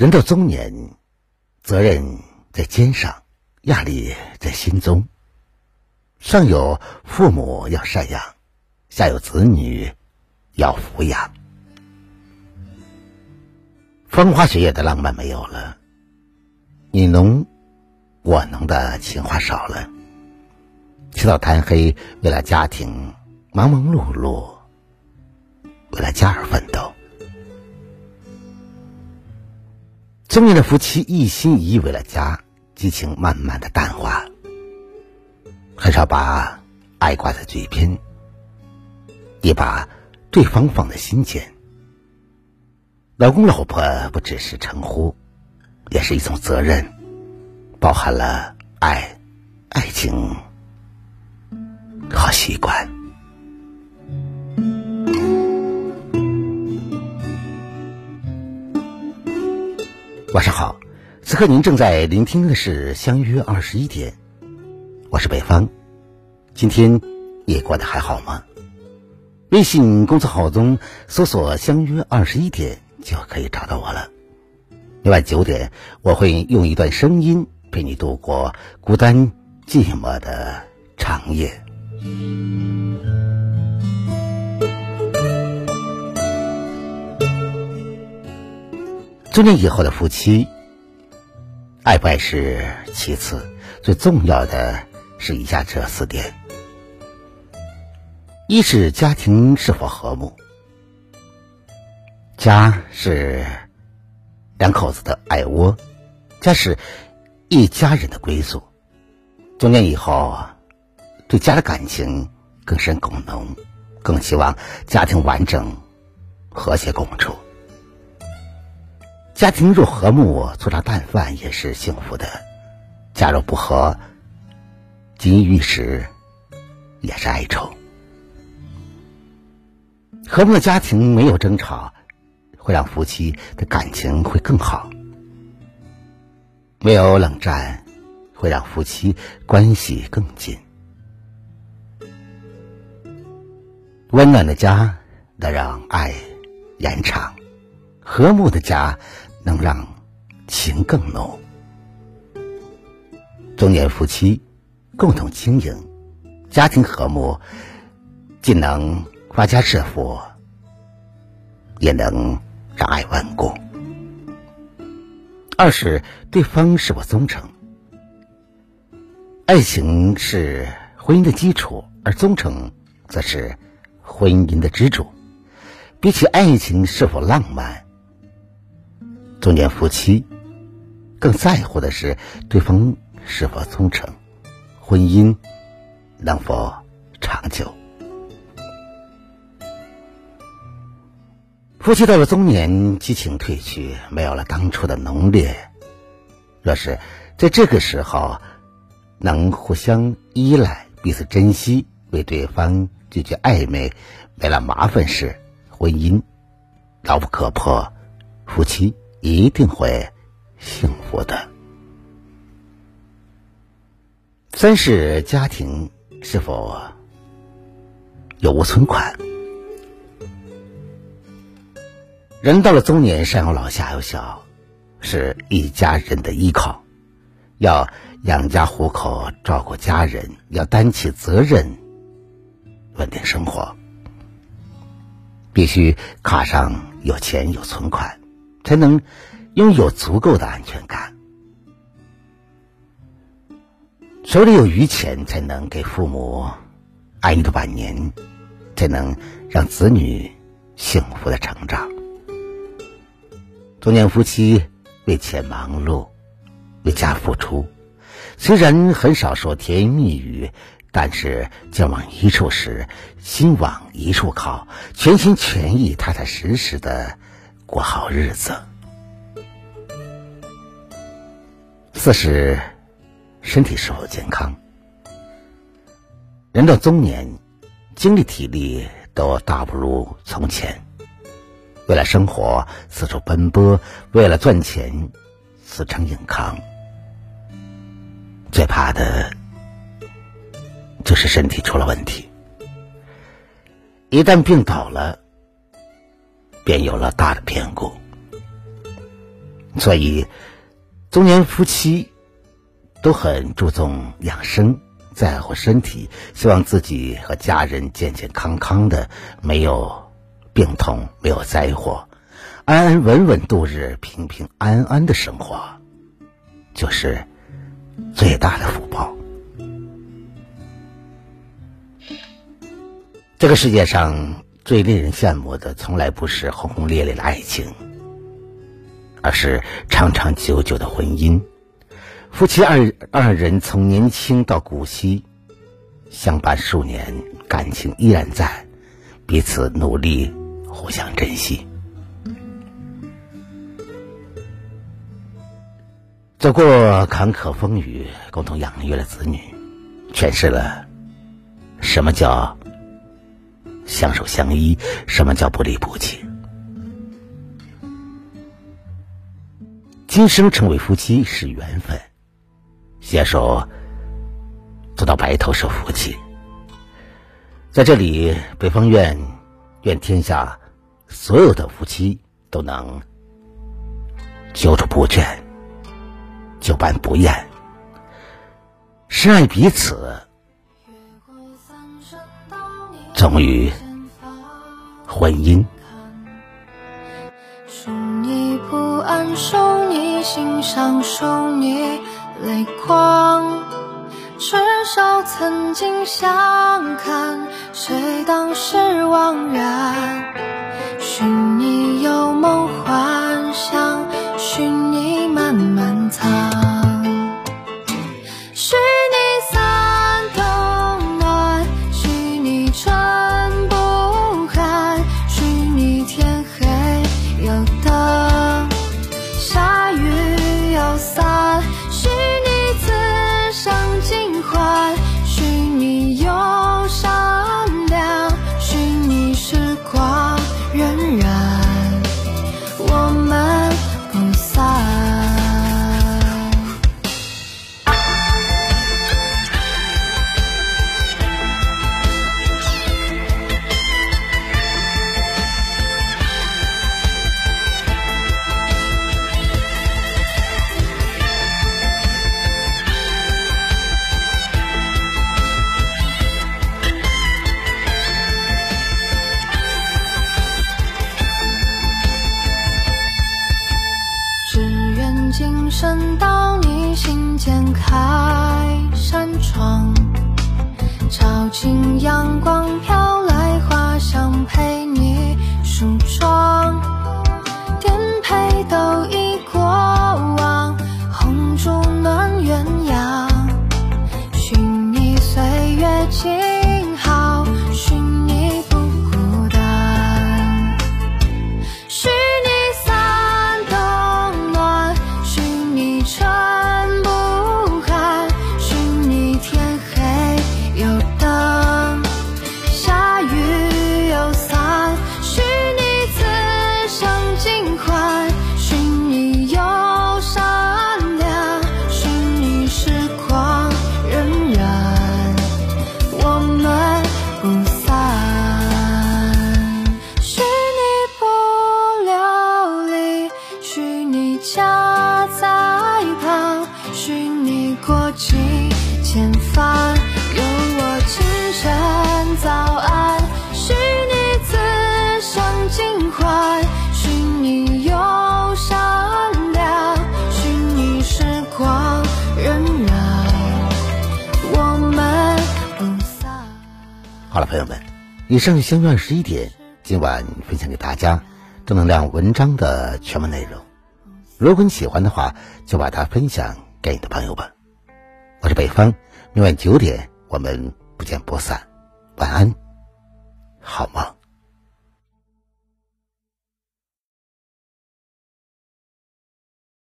人到中年，责任在肩上，压力在心中。上有父母要赡养，下有子女要抚养。风花雪月的浪漫没有了，你侬我侬的情话少了。起早贪黑，为了家庭忙忙碌碌，为了家而奋斗。中年的夫妻一心一意为了家，激情慢慢的淡化，很少把爱挂在嘴边，也把对方放在心间。老公老婆不只是称呼，也是一种责任，包含了爱、爱情和习惯。晚上好，此刻您正在聆听的是《相约二十一点》，我是北方。今天你过得还好吗？微信公众号中搜索“相约二十一点”就可以找到我了。每晚九点，我会用一段声音陪你度过孤单寂寞的长夜。中年以后的夫妻，爱不爱是其次，最重要的是以下这四点：一是家庭是否和睦。家是两口子的爱窝，家是一家人的归宿。中年以后，对家的感情更深更浓，更希望家庭完整、和谐共处。家庭若和睦，粗茶淡饭也是幸福的；家若不和，锦衣玉食也是哀愁。和睦的家庭没有争吵，会让夫妻的感情会更好；没有冷战，会让夫妻关系更近。温暖的家能让爱延长，和睦的家。能让情更浓。中年夫妻共同经营，家庭和睦，既能发家致富，也能让爱稳固。二是对方是否忠诚。爱情是婚姻的基础，而忠诚则是婚姻的支柱。比起爱情是否浪漫。中年夫妻更在乎的是对方是否忠诚，婚姻能否长久。夫妻到了中年，激情褪去，没有了当初的浓烈。若是在这个时候能互相依赖、彼此珍惜，为对方解决暧昧、没了麻烦事，婚姻牢不可破，夫妻。一定会幸福的。三是家庭是否有无存款？人到了中年，上有老下有小，是一家人的依靠，要养家糊口，照顾家人，要担起责任，稳定生活，必须卡上有钱有存款。才能拥有足够的安全感，手里有余钱，才能给父母安逸的晚年，才能让子女幸福的成长。中年夫妻为钱忙碌，为家付出，虽然很少说甜言蜜语，但是肩往一处使，心往一处靠，全心全意、踏踏实实的。过好日子。四是身体是否健康。人到中年，精力体力都大不如从前。为了生活四处奔波，为了赚钱死撑硬扛。最怕的就是身体出了问题。一旦病倒了。便有了大的变故。所以中年夫妻都很注重养生，在乎身体，希望自己和家人健健康康的，没有病痛，没有灾祸，安安稳稳度日，平平安安的生活，就是最大的福报。这个世界上最令人羡慕的，从来不是轰轰烈烈的爱情，而是长长久久的婚姻。夫妻二二人从年轻到古稀，相伴数年，感情依然在，彼此努力，互相珍惜。走过坎坷风雨，共同养育了子女，诠释了什么叫。相守相依，什么叫不离不弃？今生成为夫妻是缘分，携手走到白头是福气。在这里，北方愿愿天下所有的夫妻都能久处不倦，久伴不厌，深爱彼此。终于，婚姻。数你不安，数你心伤，数你泪光。至少曾经相看，谁当时惘然？寻你有梦幻想，今生到你心间开扇窗，照进阳光飘来花香，陪你梳妆。好了，朋友们，以上是相约二十一点今晚分享给大家正能量文章的全部内容。如果你喜欢的话，就把它分享给你的朋友吧。我是北方，明晚九点我们不见不散。晚安，好梦。